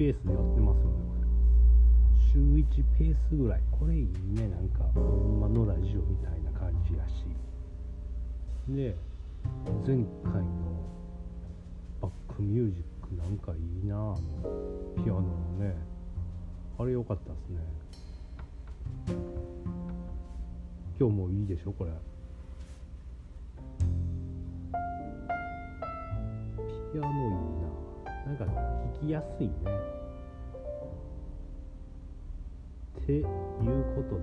ペースでやってますよね週1ペースぐらい。これいいねなんかほんまのラジオみたいな感じやし。で前回のバックミュージックなんかいいなあのピアノのね。あれ良かったですね。今日もいいでしょこれ。ピアノいいなんか弾きやすいね。っていうことで。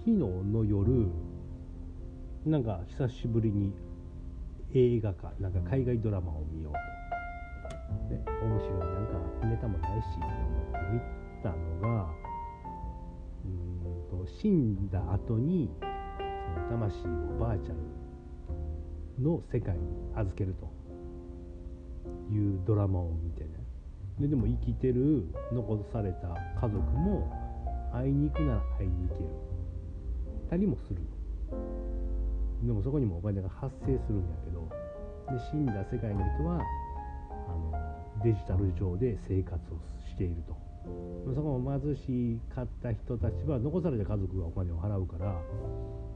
昨日の夜なんか久しぶりに映画かなんか海外ドラマを見ようと。で面白いなんかネタもないしと思って見たのがうんと死んだ後にその魂をバーチャルの世界に預けると。いうドラマを見てね。ででも生きてる残された家族も会いに行くなら会いに行ける。たりもするでもそこにもお金が発生するんやけどで死んだ世界の人はあのデジタル上で生活をしていると。そこも貧しかった人たちは残された家族がお金を払うから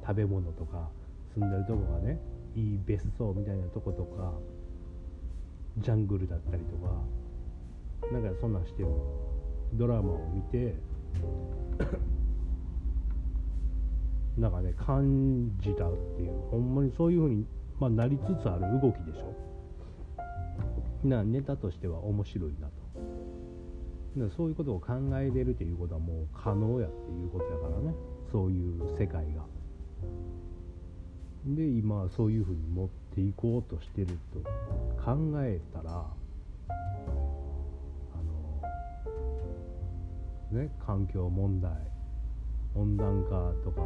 食べ物とか住んでるとこがねいい別荘みたいなとことかジャングルだったりとかなんかそんなんしてる。ドラマを見て なんかね感じたっていうほんまにそういうふうに、まあ、なりつつある動きでしょ。なネタとしては面白いなと。そういうことを考えれるということはもう可能やっていうことやからね。そういう世界が。で今そういうふうに持っていこうとしてると考えたらあのね、環境問題温暖化とか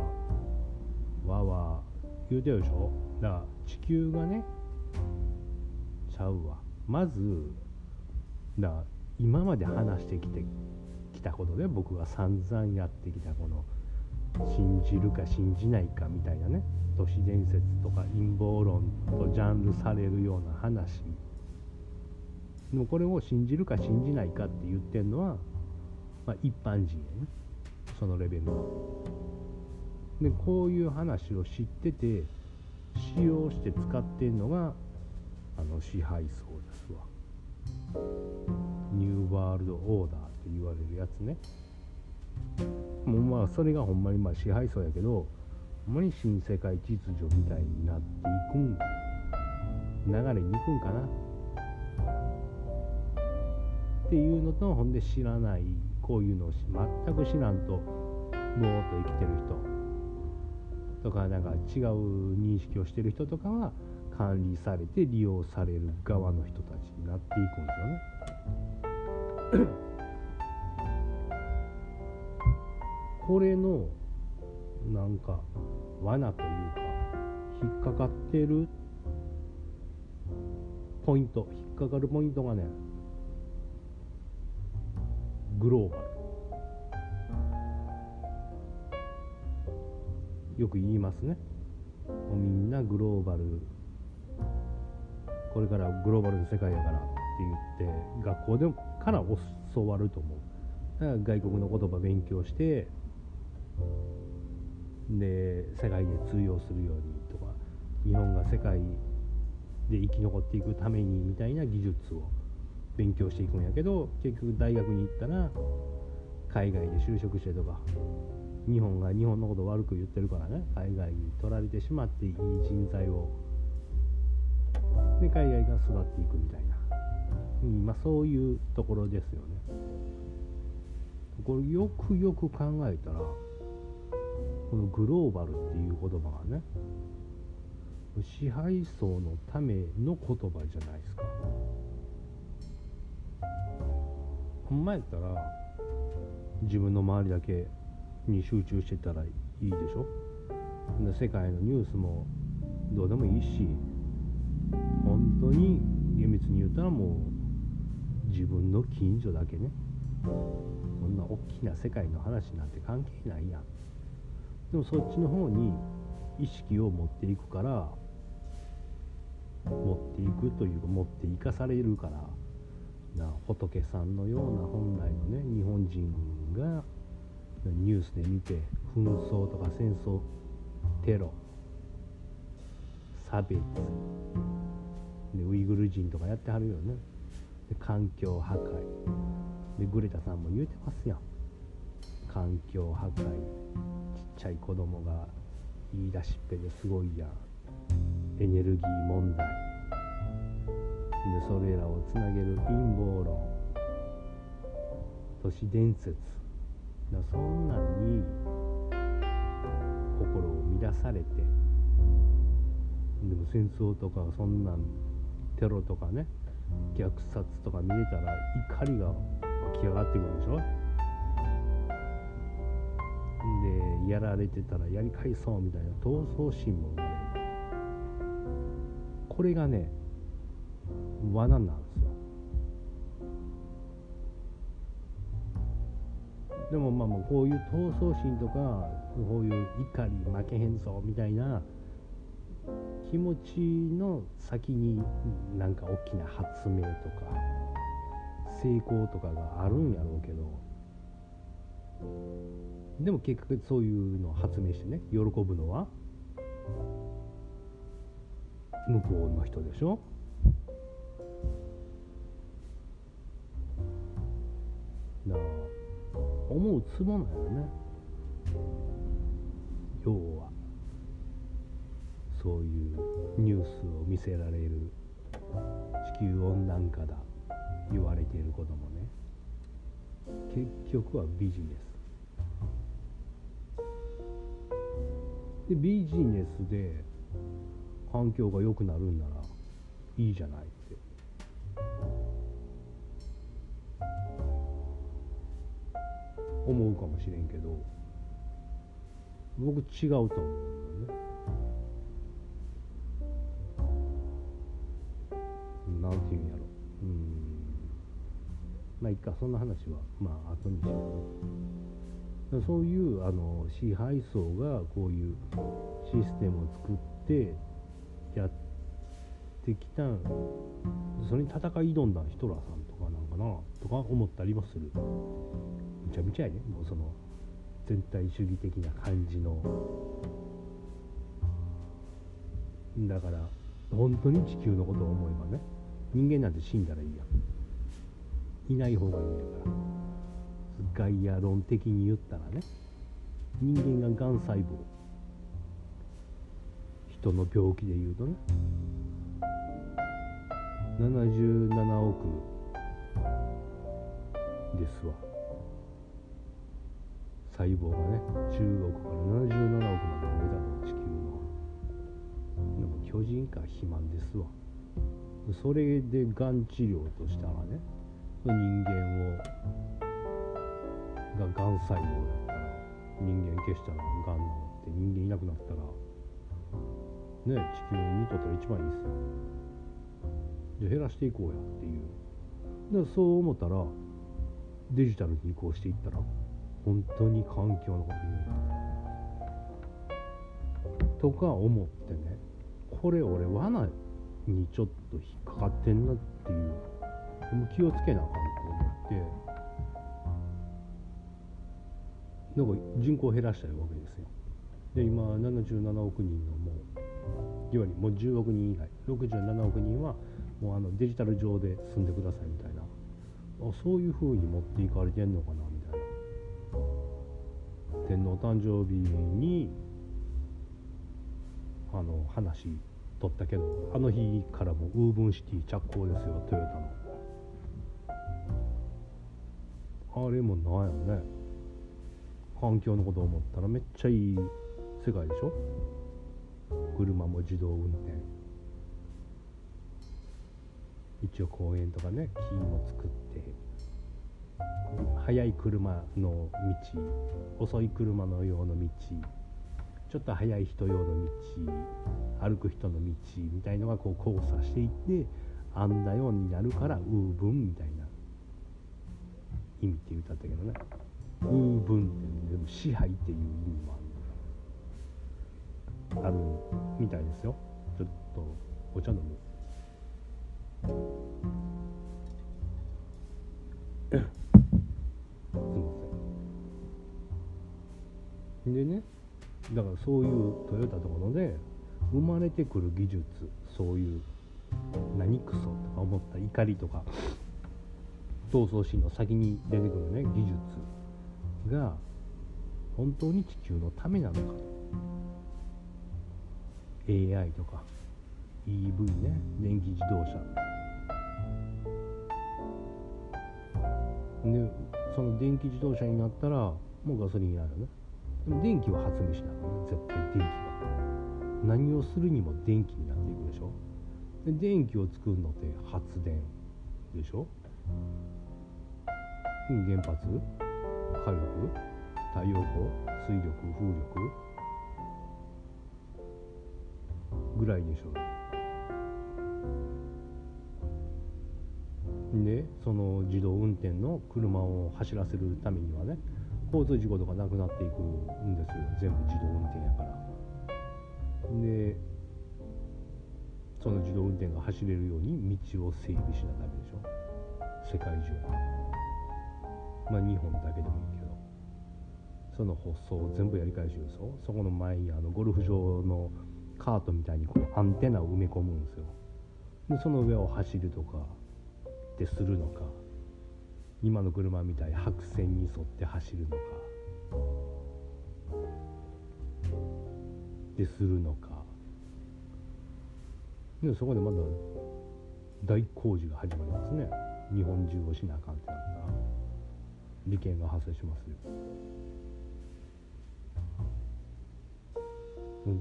わわ言うてるでしょ？だから地球がねちゃうわ。まずだから今まで話してきてきたことで僕が散々やってきたこの信じるか信じないかみたいなね都市伝説とか陰謀論とジャンルされるような話でもこれを信じるか信じないかって言ってるのはまあ、一般人やねそのレベルは。でこういう話を知ってて使用して使ってんのがあの支配層ですわ。ニューワールドオーダーって言われるやつね。もうまあそれがほんまにまあ支配層やけどほんまに新世界秩序みたいになっていくん流れに行くんかなっていうのとほんで知らないこういうのを全く知らんとぼーっと生きてる人とかなんか違う認識をしてる人とかは管理されて利用される側の人たちになっていくんですよね。これのなんか罠というか引っかかってるポイント引っかかるポイントがねグローバル。よく言いますね。もうみんなグローバル。これからグローバルの世界やからって言って学校でから教わると思う。だから外国の言葉勉強してで世界で通用するようにとか日本が世界で生き残っていくためにみたいな技術を勉強していくんやけど結局大学に行ったら海外で就職してとか日本が日本のことを悪く言ってるからね海外に取られてしまっていい人材をで海外が育っていくみたいな、うんまあ、そういうところですよね。これよくよく考えたらこのグローバルっていう言葉がね支配層のための言葉じゃないですか。ほんまやったら自分の周りだけに集中してたらいいでしょ。世界のニュースもどうでもいいし本当に厳密に言ったらもう自分の近所だけね。こんな大きな世界の話なんて関係ないやん。でもそっちの方に意識を持っていくから持っていくというか持っていかされるからな仏さんのような本来のね日本人がニュースで見て紛争とか戦争テロ差別でウイグル人とかやってはるよね。で環境破壊。でグレタさんも言うてますやん。環境破壊ちっちゃい子供が言い出しっぺですごいやん。エネルギー問題。でそれらをつなげる陰謀論。都市伝説。だそんなんに心を乱されて。でも戦争とかそんなんテロとかね虐殺とか見れたら怒りが湧き上がってくるでしょ？でやられてたらやり返そうみたいな闘争心も生まれる。これがね罠なんですよ。でもまあもうこういう闘争心とかこういう怒り負けへんぞみたいな気持ちの先になんか大きな発明とか成功とかがあるんやろうけどでも結局そういうのを発明してね喜ぶのは向こうの人でしょ？だから思うツボなんよね。要はそういうニュースを見せられる地球温暖化だ言われていることもね。結局はビジネスでビジネスで環境が良くなるんならいいじゃないって。思うかもしれんけど僕違うと思うんだよね。なんていうんやろ。うん。まあいっかそんな話はまあ後にしよう。そういうあの支配層がこういうシステムを作ってやってきたそれに戦い挑んだヒトラーさんとかなんかなとか思ったりもする。むちゃむちゃやね。もうその全体主義的な感じの。だから本当に地球のことを思えばね人間なんて死んだらいいや。んいない方がいいんやから。ガイア論的に言ったらね人間ががん細胞。人の病気でいうとね77億ですわ。細胞がね10億から77億まで増えたの地球の。でも巨人か肥満ですわ。それでがん治療としたらね人間をががん細胞だったら人間消したらがん治って人間いなくなったらね地球にとったら一番いいですよ。じゃ減らしていこうやっていう。でそう思ったらデジタルに移行していったら本当に環境のこと言うとか思ってねこれ俺罠にちょっと引っかかってんなっていう。もう気をつけなあかんと思ってなんか人口減らしたいわけですよ。で今77億人のもういわゆるもう10億人以外67億人はもうあのデジタル上で住んでくださいみたいな。あそういうふうに持っていかれてんのかなみたいな。天皇誕生日にあの話取ったけどあの日からもウーブンシティ着工ですよトヨタの。あれもなんやろね環境のことを思ったらめっちゃいい世界でしょ？車も自動運転。一応公園とかね木も作って。速い車の道遅い車のような道。ちょっと速い人用の道歩く人の道みたいのがこう交差していってあんなようになるからウーブンみたいな意味って言ったんだけどね。ウーブンってでも支配っていう意味もあるあるみたいですよ。ちょっとお茶飲む。すいません。でねだからそういうトヨタとかので生まれてくる技術そういう何クソとか思った怒りとか闘争心の先に出てくるね技術。が本当に地球のためなのか AI とか EV ね。電気自動車。でその電気自動車になったらもうガソリンやるね。でも電気は発明しながらね。絶対電気は。何をするにも電気になっていくでしょ。で電気を作るのって発電でしょ。原発？火力太陽光水力風力ぐらいでしょう。でその自動運転の車を走らせるためにはね交通事故とかなくなっていくんですよ。全部自動運転やから。でその自動運転が走れるように道を整備しなダメでしょ。世界中。まあ日本だけでもいいけどその発想を全部やり返しでしょそこの前にあのゴルフ場のカートみたいにこうアンテナを埋め込むんですよ。でその上を走るとかってするのか今の車みたい白線に沿って走るのかでするのか。でそこでまだ大工事が始まりますね。日本中をしなあかんってなったら。利権が発生しますよ。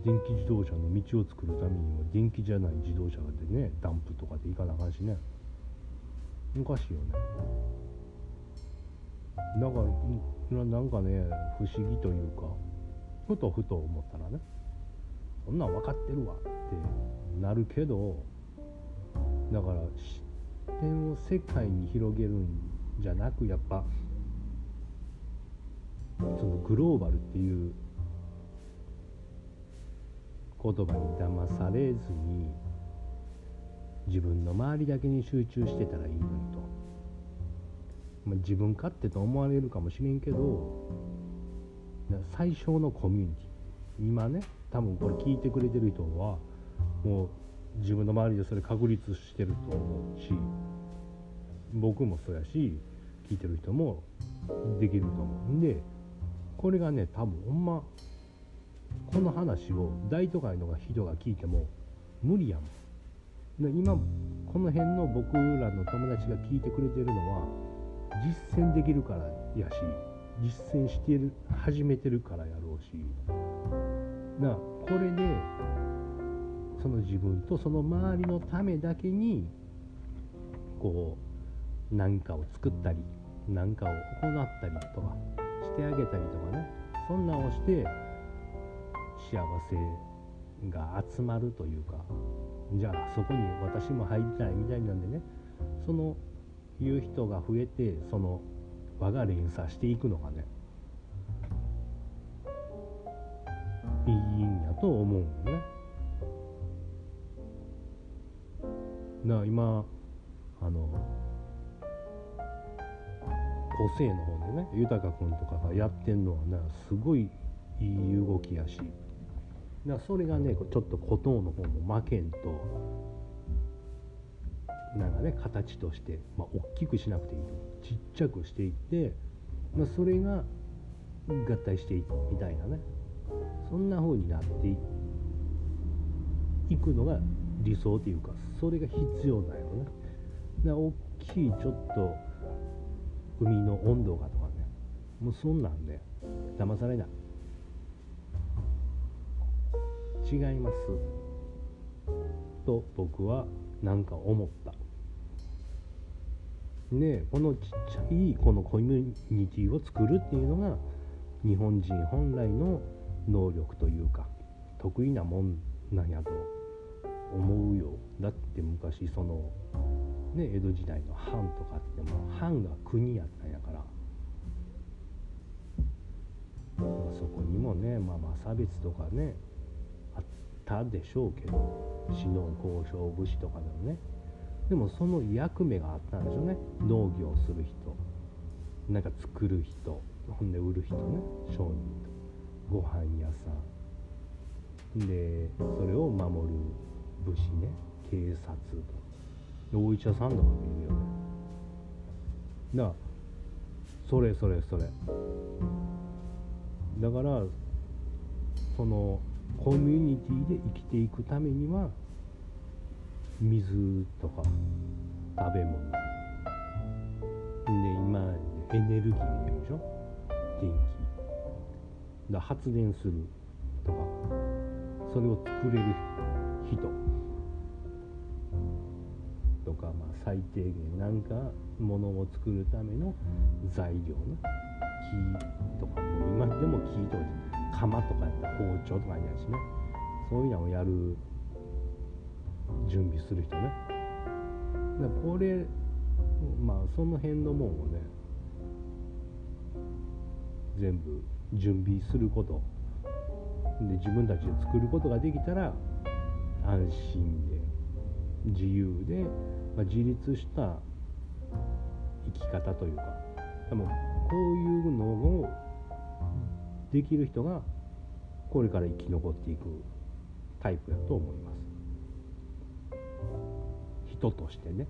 電気自動車の道を作るためには電気じゃない自動車でねダンプとかで行かなあかんしね。おかしいよね。だからなんかね不思議というかふとふと思ったらねそんなん分かってるわってなるけどだから視点を世界に広げるんじゃなくやっぱそのグローバルっていう言葉に騙されずに自分の周りだけに集中してたらいいのにと、まあ、自分勝手と思われるかもしれんけど最小のコミュニティ。今ね多分これ聞いてくれてる人はもう自分の周りでそれ確立してると思うし僕もそうやし聞いてる人もできると思うんでこれがね多分ほんまこの話を大都会の人が聞いても無理やもん。で今この辺の僕らの友達が聞いてくれてるのは実践できるからやし実践してる始めてるからやろうし。だからこれでその自分とその周りのためだけにこう何かを作ったり何かを行ったりとか。してあげたりとかねそんなんをして幸せが集まるというかじゃあそこに私も入りたいみたいなんでねその言う人が増えてその輪が連鎖していくのがねいいんやと思うよね。な今あの個性の方でね豊君とかがやってんのはねすごいいい動きやしだそれがねちょっと孤島の方も負けんとなんかね形として、まあ、大きくしなくていいちっちゃくしていって、まあ、それが合体していくみたいなねそんな風になっていくのが理想というかそれが必要だよね。で大きいちょっと海の温度がとかね。もうそんなんで騙されない。違います。と僕はなんか思った。でこのちっちゃいこのコミュニティを作るっていうのが日本人本来の能力というか得意なもんなんやと思うよ。だって昔そのね江戸時代の藩とかっても藩が国やったんやから、まあ、そこにもねまあまあ差別とかねあったでしょうけど死の交渉武士とかでもね。でもその役目があったんでしょうね。農業する人なんか作る人ほんで売る人ね商人と。ご飯屋さん。でそれを守る武士ね警察とお医者さんとかもいるよね。だからそれそれそれ。だからそのコミュニティで生きていくためには水とか食べ物。で今エネルギーって言うでしょ？電気。だ発電するとか。それを作れる人。とか、まあ、最低限なんかものを作るための材料ね。木とかも今でも木とか釜とかやったら包丁とかやしね。そういうのをやる準備する人ね。だこれまあその辺のもんをね全部準備すること。で自分たちで作ることができたら安心で自由で、まあ、自立した生き方というか多分こういうのをできる人がこれから生き残っていくタイプやと思います。人としてね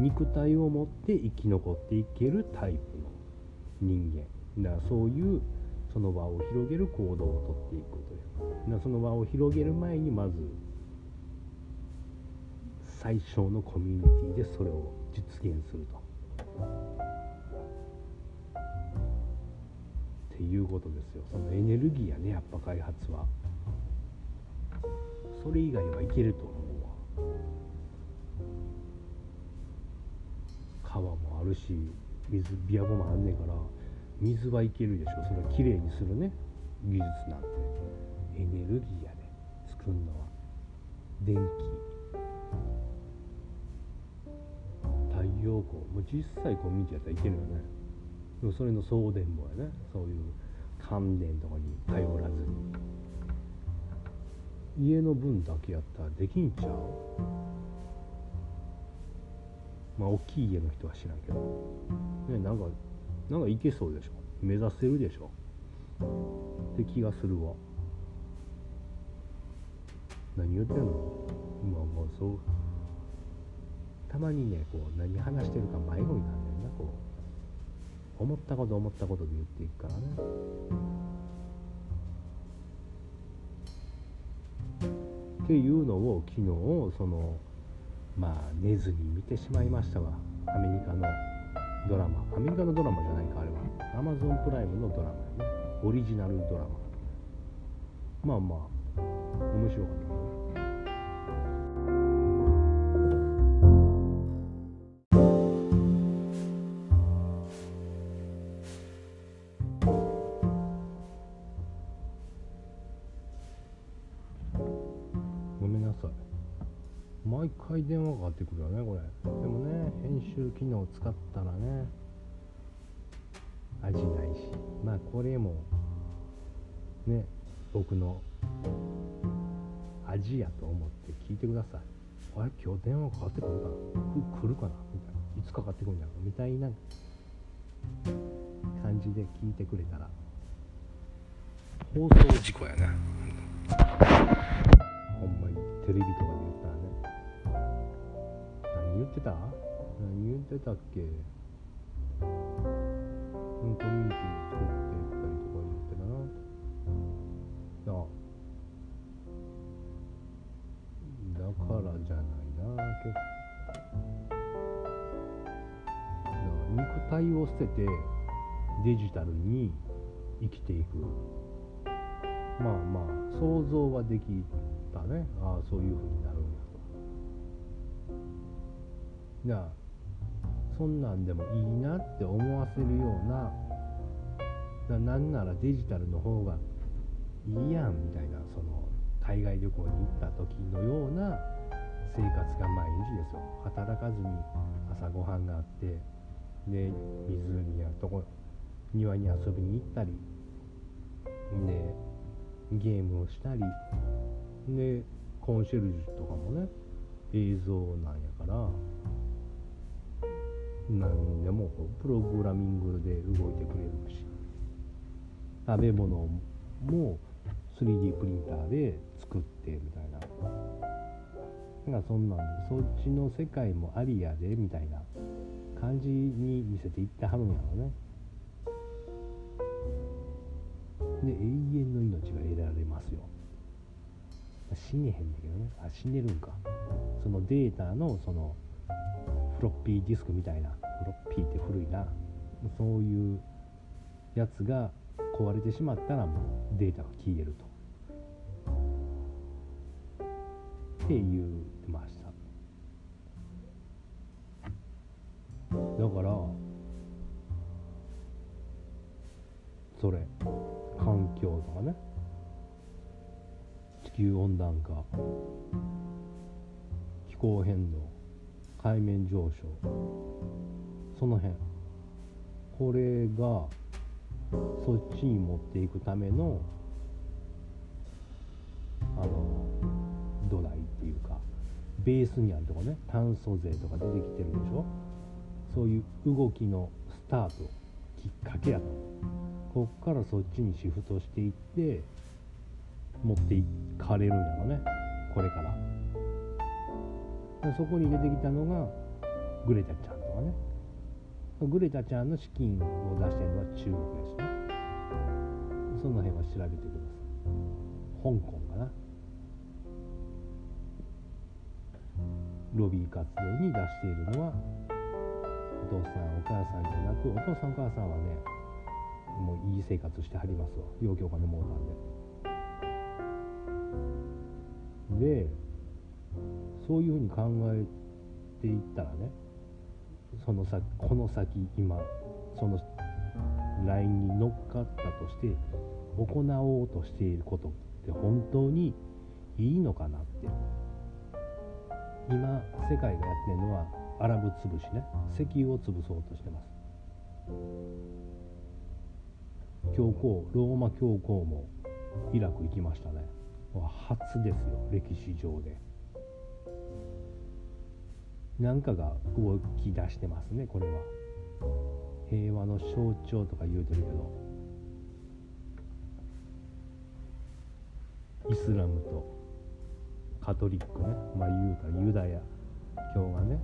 肉体を持って生き残っていけるタイプの人間。だからそういうその場を広げる行動をとっていくという。かその場を広げる前にまず最小のコミュニティでそれを実現すると。っていうことですよ。そのエネルギーやねやっぱ開発は。それ以外はいけると思うわ。川もあるし水ビアボもあんねんから水はいけるでしょ。それはきれいにするね。技術なんて。エネルギーやで作るのは電気。太陽光もう実際コミュニティやったらいけるよね。でもそれの送電網やね。そういう関電とかに頼らずに。家の分だけやったらできんちゃう？まあ大きい家の人は知らんけど。ねなんかなんかいけそうでしょ？目指せるでしょ？って気がするわ。何言ってんの？まあまあそう。たまにねこう何話してるか迷子になんねんなこう。思ったこと思ったことで言っていくからね。っていうのを昨日そのまあ寝ずに見てしまいましたわ。アメリカのドラマ。アメリカのドラマじゃないかあれは。アマゾンプライムのドラマやねオリジナルドラマ。まあまあ面白かった機能使ったらね味ないし。まあこれもね僕の味やと思って聞いてください。あれ？今日電話かかってくるかな？く来るかな？みたいな。いつかかってくるんだろ？うみたいな感じで聞いてくれたら。放送事故やねほんまにテレビとかで言ったらね。何言ってた？何言ってたっけ？うんコミュニティ作っていったりとか言ってたな。あだからじゃないな結構。肉体を捨ててデジタルに生きていく。まあまあ想像はできたね。ああそういうふうになるんやと。じゃあそんなんでもいいなって思わせるようなななんならデジタルの方がいいやんみたいなその海外旅行に行った時のような生活が毎日ですよ。働かずに朝ごはんがあってで湖やとこ庭に遊びに行ったりでゲームをしたりでコンシェルジュとかもね映像なんやから何でもプログラミングで動いてくれるし。食べ物も 3D プリンターで作ってみたいな。なんかそんなんでそっちの世界もありやでみたいな感じに見せていってはるんやろね。で永遠の命が得られますよ。死ねへんだけどね。あ死ねるんか。そのデータのそのフロッピーディスクみたいなフロッピーって古いな。そういうやつが壊れてしまったらもうデータが消えると。って言ってましただからそれ環境とかね。地球温暖化。気候変動。海面上昇。その辺。これがそっちに持っていくためのあの土台っていうかベースにあるとこね。炭素税とか出てきてるでしょ。そういう動きのスタートきっかけやと。こっからそっちにシフトしていって持っていかれるんやろね。これから。そこに出てきたのがグレタちゃんとかね。グレタちゃんの資金を出してるのは中国やしね。その辺は調べてください。香港かな。ロビー活動に出しているのはお父さんお母さんじゃなくお父さんお母さんはねもういい生活してはりますわ。陽気お金もうたんで。でそういうふうに考えていったらねその先この先今そのラインに乗っかったとして行おうとしていることって本当にいいのかなって。今世界がやってるのはアラブ潰しね。石油を潰そうとしてます。教皇ローマ教皇もイラク行きましたね。初ですよ歴史上で。何かが動き出してますねこれは。平和の象徴とか言うてるけど。イスラムとカトリックね。まあ言うたらユダヤ。教がね。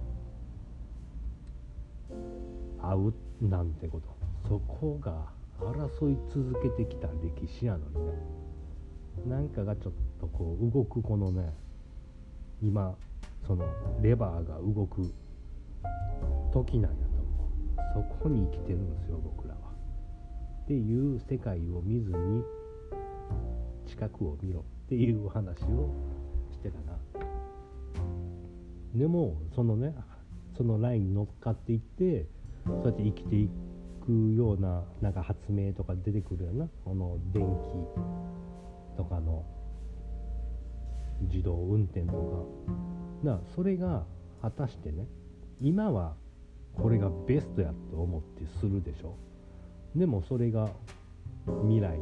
会うなんてこと。そこが争い続けてきた歴史やのにね。なんかがちょっとこう動くこのね今そのレバーが動く時なんやと思うそこに生きてるんですよ僕らは。っていう世界を見ずに近くを見ろっていう話をしてたな。でもそのねそのラインに乗っかっていってそうやって生きていくようななんか発明とか出てくるようなこの電気とかの自動運転とか。だそれが果たしてね今はこれがベストやと思ってするでしょ。でもそれが未来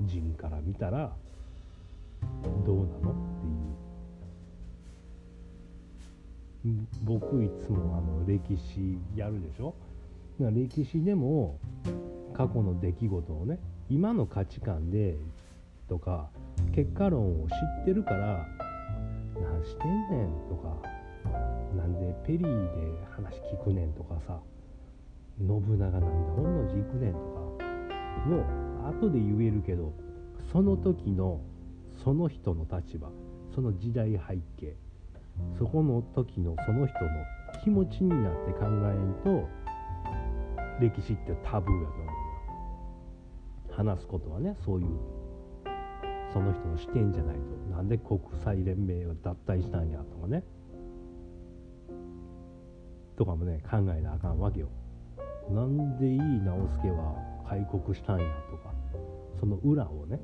人から見たらどうなのっていう。僕いつもあの歴史やるでしょ。歴史でも過去の出来事をね今の価値観でとか結果論を知ってるから「何してんねん」とか「なんでペリーで話聞くねん」とかさ「信長なんで本能寺行くねん」とかもう後で言えるけどその時のその人の立場その時代背景そこの時のその人の気持ちになって考えんと歴史ってタブーやと思うよ。話すことはねそういうその人の視点じゃないとなんで国際連盟を脱退したんやとかね。とかもね考えなあかんわけよ。なんでいい直輔は開国したんやとか。その裏をね。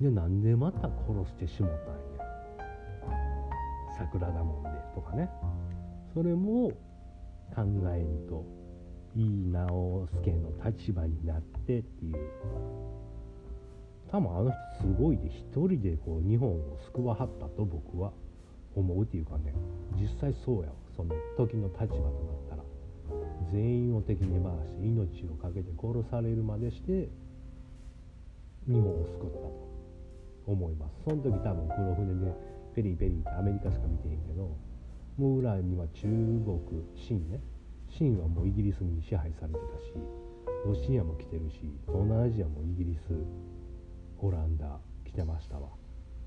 でなんでまた殺してしもたんや。桜田門でとかね。それも考えんといい直輔の立場になってっていう。多分あの人すごいで一人でこう日本を救わはったと僕は思うっていうかね。実際そうやその時の立場となったら。全員を敵に回して命を懸けて殺されるまでして日本を救ったと思います。その時多分黒船でペリーペリーってアメリカしか見てへんけどもう裏には中国清ね。清はもうイギリスに支配されてたしロシアも来てるし東南アジアもイギリスオランダ来てましたわ。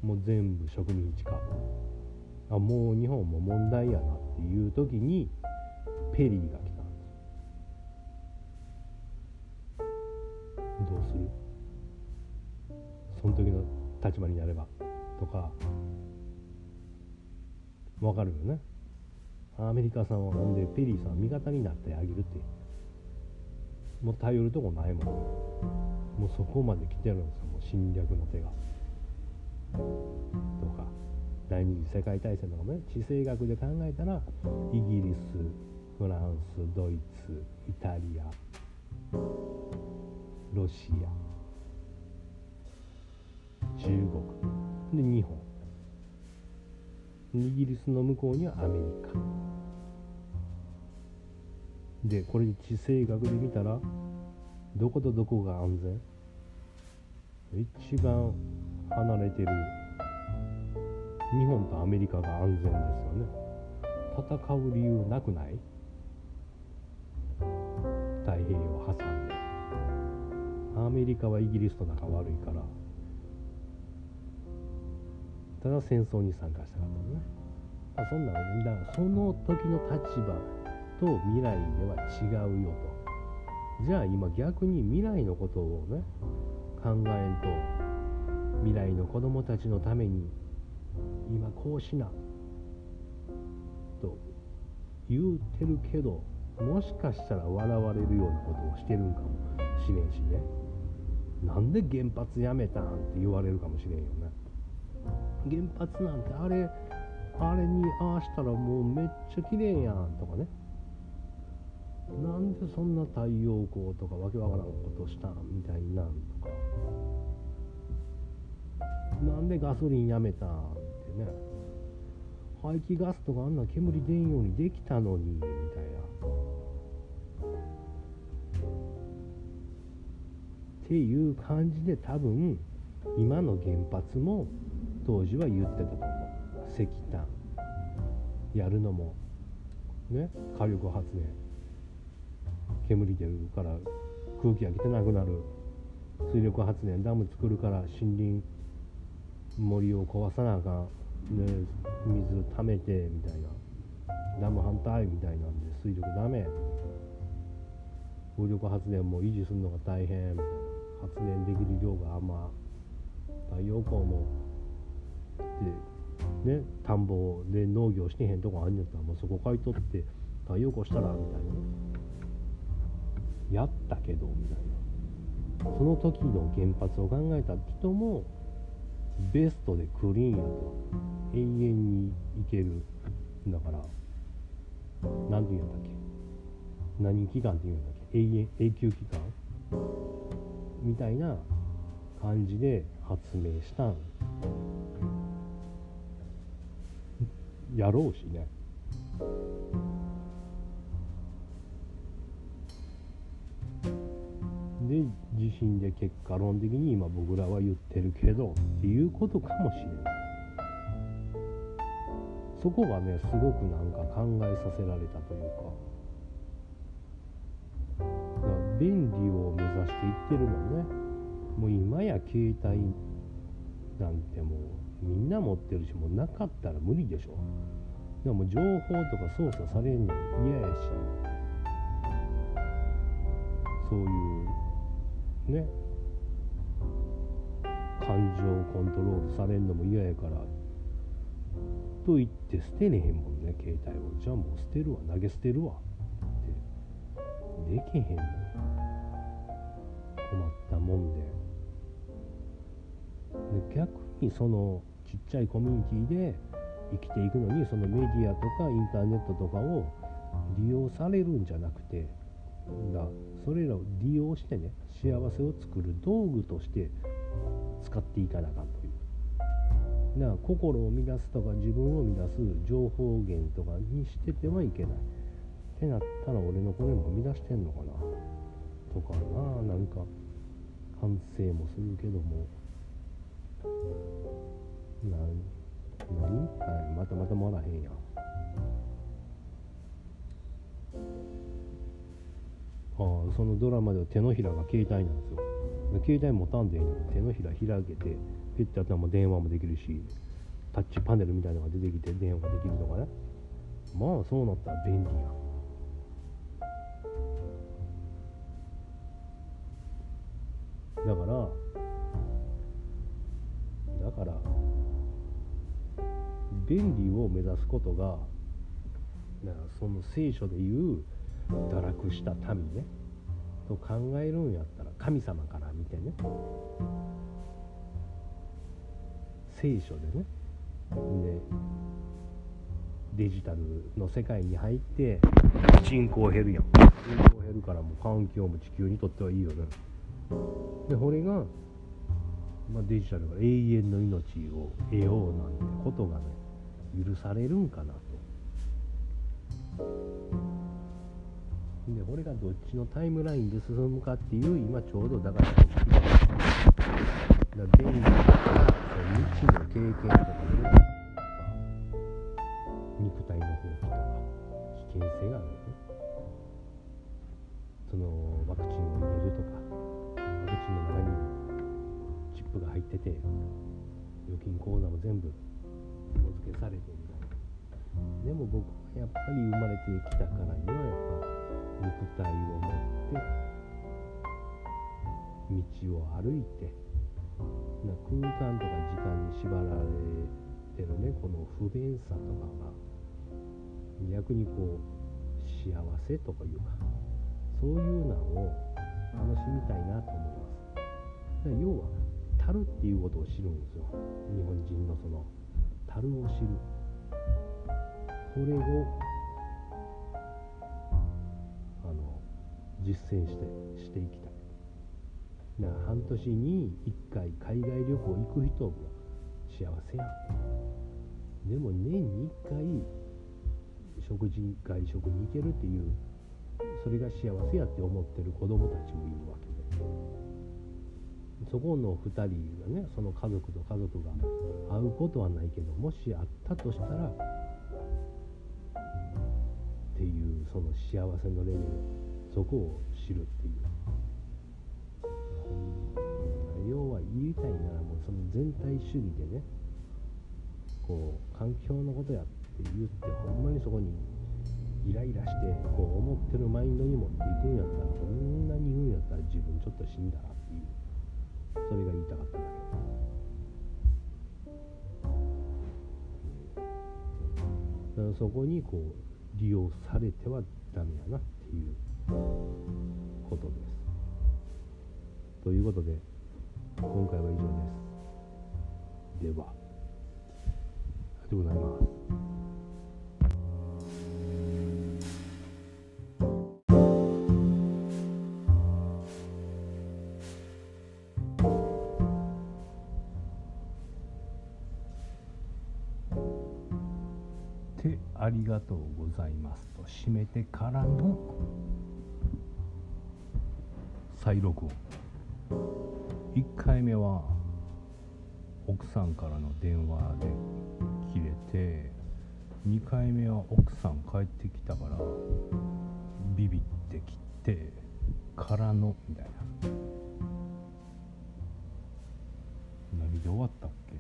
もう全部植民地化。あもう日本も問題やなっていう時にペリーが来たんです。どうする？その時の立場になれば。とか。わかるよね。アメリカさんはなんでペリーさん味方になってあげるって。もう頼るとこないもん。もうそこまで来てるんですよ。もう侵略の手が。とか。第二次世界大戦とかもね。地政学で考えたらイギリスフランスドイツイタリアロシア中国で日本。イギリスの向こうにはアメリカ。でこれ地政学で見たらどことどこが安全？一番離れてる日本とアメリカが安全ですよね。戦う理由なくない？太平洋を挟んで。アメリカはイギリスと仲悪いから。ただ戦争に参加したかったのね、あ、そんなだその時の立場。と未来では違うよと。じゃあ今逆に未来のことをね考えんと未来の子供たちのために今こうしなと言うてるけどもしかしたら笑われるようなことをしてるんかもしれんしね。なんで原発やめたんって言われるかもしれんよね。原発なんてあれあれにああしたらもうめっちゃ綺麗やんとかね。なんでそんな太陽光とかわけわからんことしたんみたいなんとか。なんでガソリンやめたんってね。排気ガスとかあんな煙出んようにできたのにみたいな。っていう感じで多分今の原発も当時は言ってたと思う。石炭。やるのも。ね。火力発電。煙出るから空気が来てなくなる。水力発電ダム作るから森林森を壊さなあかん、ね、水溜めてみたいな。ダム反対みたいなんで水力ダメ。風力発電も維持するのが大変。みたいな発電できる量があんま太陽光もでね田んぼで農業してへんとこあんねやったらもうそこ買い取って太陽光したらみたいな。やったけどみたいな。その時の原発を考えた人もベストでクリーンやと。永遠にいけるだから。何て言うんだっけ？何期間って言うんだっけ？永遠永久期間みたいな感じで発明したん。やろうしね。で地震で結果論的に今僕らは言ってるけどっていうことかもしれない。そこがねすごくなんか考えさせられたというか。だから便利を目指していってるもんね。もう今や携帯なんてもうみんな持ってるしもうなかったら無理でしょ。でも情報とか操作されんの嫌やし。そういうね。感情をコントロールされんのも嫌やから。と言って捨てれへんもんね携帯を。じゃあもう捨てるわ投げ捨てるわ。って。できへんの困ったもんで。で逆にそのちっちゃいコミュニティで生きていくのにそのメディアとかインターネットとかを利用されるんじゃなくてだそれらを利用してね幸せを作る道具として使っていかなあかんという。だから心を乱すとか自分を乱す情報源とかにしててはいけない。ってなったら俺のこれも乱してんのかな。とかな。なんか反省もするけども。な何？はいまたまたもらへんやん。あそのドラマでは手のひらが携帯なんですよ。携帯持たんでいいの手のひら開けてピッてやったらもう電話もできるしタッチパネルみたいなのが出てきて電話ができるとかね。まあそうなったら便利やだからだから便利を目指すことがその聖書でいう堕落した民ね。と考えるんやったら神様から見てね。聖書でね。でデジタルの世界に入って人口減るやん。人口減るからもう環境も地球にとってはいいよね。でこれが、まあ、デジタルが永遠の命を得ようなんてことがね許されるんかなと。でこれがどっちのタイムラインで進むかっていう今ちょうどだからだ便利な未知の経験とかね肉体の放棄とか危険性がある。よねそのワクチンを入れるとかワクチンの中にチップが入ってて預金口座も全部紐付けされてみたいなでも僕はやっぱり生まれてきたからにはやっぱ肉体を持って道を歩いてな空間とか時間に縛られてるねこの不便さとかが逆にこう幸せとかいうかそういうのを楽しみたいなと思います要は樽っていうことを知るんですよ日本人のその樽を知るこれをあの実践してしていきたい。な半年に1回海外旅行行く人も幸せやんでも年に1回食事外食に行けるっていうそれが幸せやって思ってる子供たちもいるわけで。そこの2人がねその家族と家族が会うことはないけどもし会ったとしたらその幸せのレベルそこを知るっていう。要は言いたいならもうその全体主義でねこう環境のことやって言ってほんまにそこにイライラしてこう思ってるマインドに持っていくんやったらこんなに言うんやったら自分ちょっと死んだらっていう。それが言いたかっただけ。だからそこにこう利用されてはダメやなっていうことです。ということで今回は以上です。ではありがとうございます。りがとうございますと締めてからの再録音。1回目は奥さんからの電話で切れて2回目は奥さん帰ってきたからビビって切ってからのみたいな。何で終わったっけ？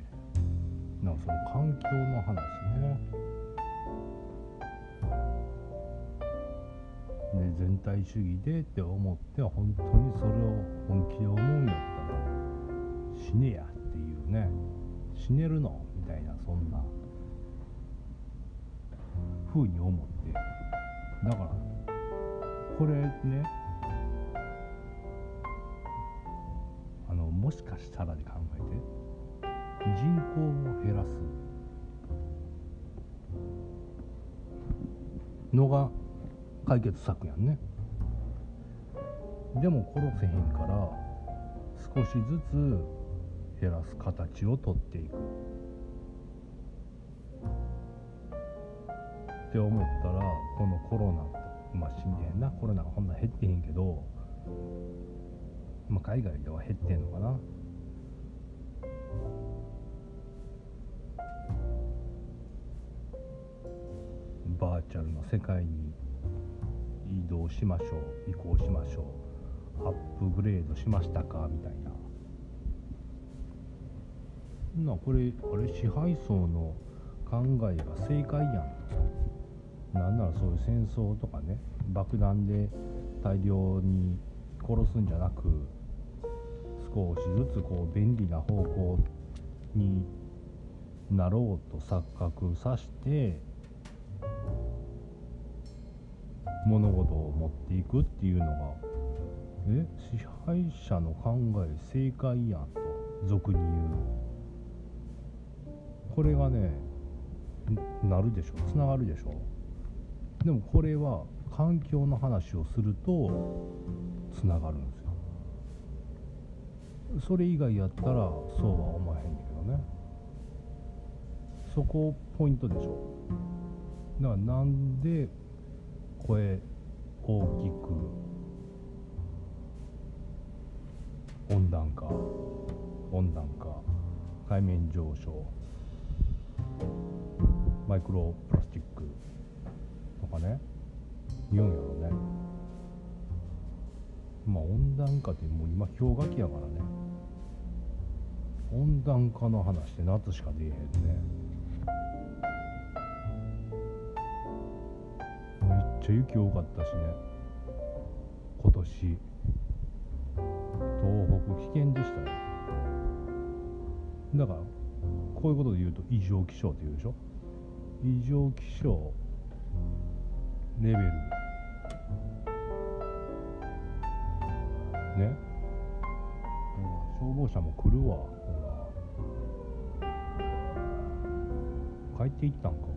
なんかその環境の話ね。ね、全体主義でって思って本当にそれを本気で思うんやったら死ねやっていうね死ねるのみたいなそんな風に思ってだからこれねあのもしかしたらで考えて人口を減らすのが解決策やんね。でも殺せへんから少しずつ減らす形をとっていく。って思ったらこのコロナまあ死んでへんなコロナがほんな減ってへんけど、まあ、海外では減ってんのかな。バーチャルの世界に動しましょう。移行しましょう。アップグレードしましたか？みたいな。なこれあれ？支配層の考えが正解やんと。さなんならそういう戦争とかね。爆弾で大量に殺すんじゃなく少しずつこう便利な方向になろうと錯覚さして物事を持っていくっていうのがえ支配者の考え正解やんと俗に言うこれがねなるでしょ？つながるでしょ？でもこれは環境の話をするとつながるんですよ。それ以外やったらそうは思えへんねんけどね。そこポイントでしょ？だからなんで声大きく温暖化温暖化海面上昇マイクロプラスチックとかね言うんやろね。まあ温暖化ってもう今氷河期やからね。温暖化の話って夏しか出えへんね。ちゃ雪多かったしね。今年。東北危険でしたよだからこういうことで言うと異常気象って言うでしょ？異常気象レベル。ね？消防車も来るわ。ほら。帰っていったんか。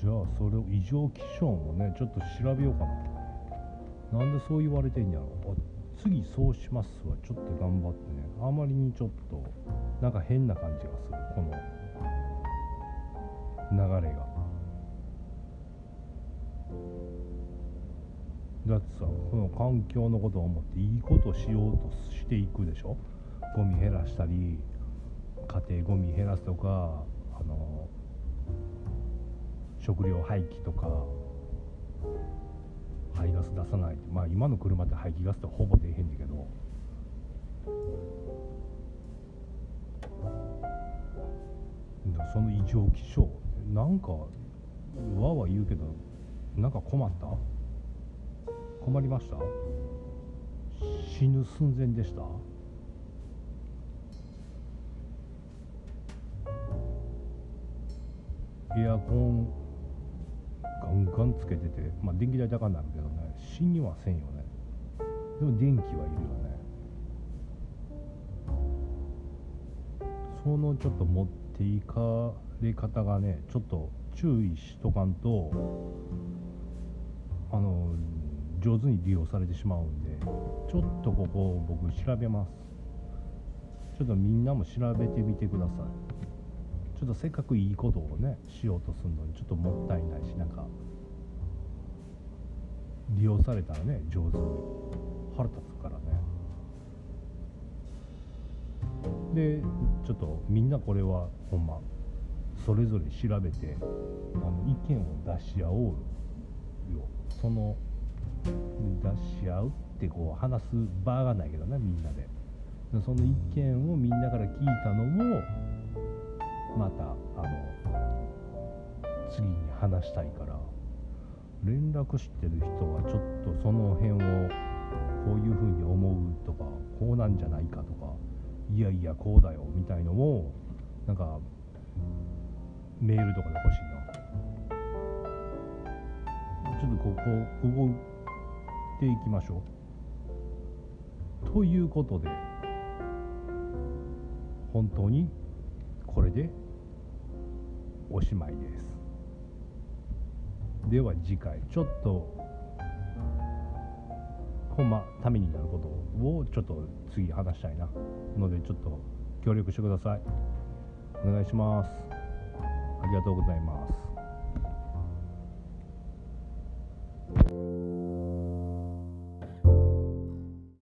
じゃあそれを異常気象もねちょっと調べようかな。なんでそう言われてんやろ。次そうしますわちょっと頑張って。ねあまりにちょっとなんか変な感じがするこの流れが。だってさこの環境のことを思っていいことしようとしていくでしょ。ゴミ減らしたり家庭ゴミ減らすとかあの食料廃棄とか排ガス出さないまあ今の車って排気ガスってほぼ出へんねんけど。その異常気象なんかわわ言うけどなんか困った？困りました？死ぬ寸前でした？エアコンガンガンつけててまあ電気代高になるけどね死にはせんよね。でも電気はいるよね。そのちょっと持っていかれ方がねちょっと注意しとかんとあの上手に利用されてしまうんでちょっとここ僕調べます。ちょっとみんなも調べてみてください。ちょっとせっかくいいことをねしようとするのにちょっともったいないしなんか利用されたらね上手に腹立つからね。でちょっとみんなこれはほんまそれぞれ調べてあの意見を出し合おうよ。その出し合うってこう話す場がないけどねみんなで。その意見をみんなから聞いたのをまたあの次に話したいから連絡してる人はちょっとその辺をこういうふうに思うとかこうなんじゃないかとかいやいやこうだよみたいのをなんかメールとかで欲しいな。ちょっとここ動いていきましょう。ということで本当にこれでおしまいです。では次回ちょっとほんまためになることをちょっと次話したいな。のでちょっと協力してください。お願いします。ありがとうございます。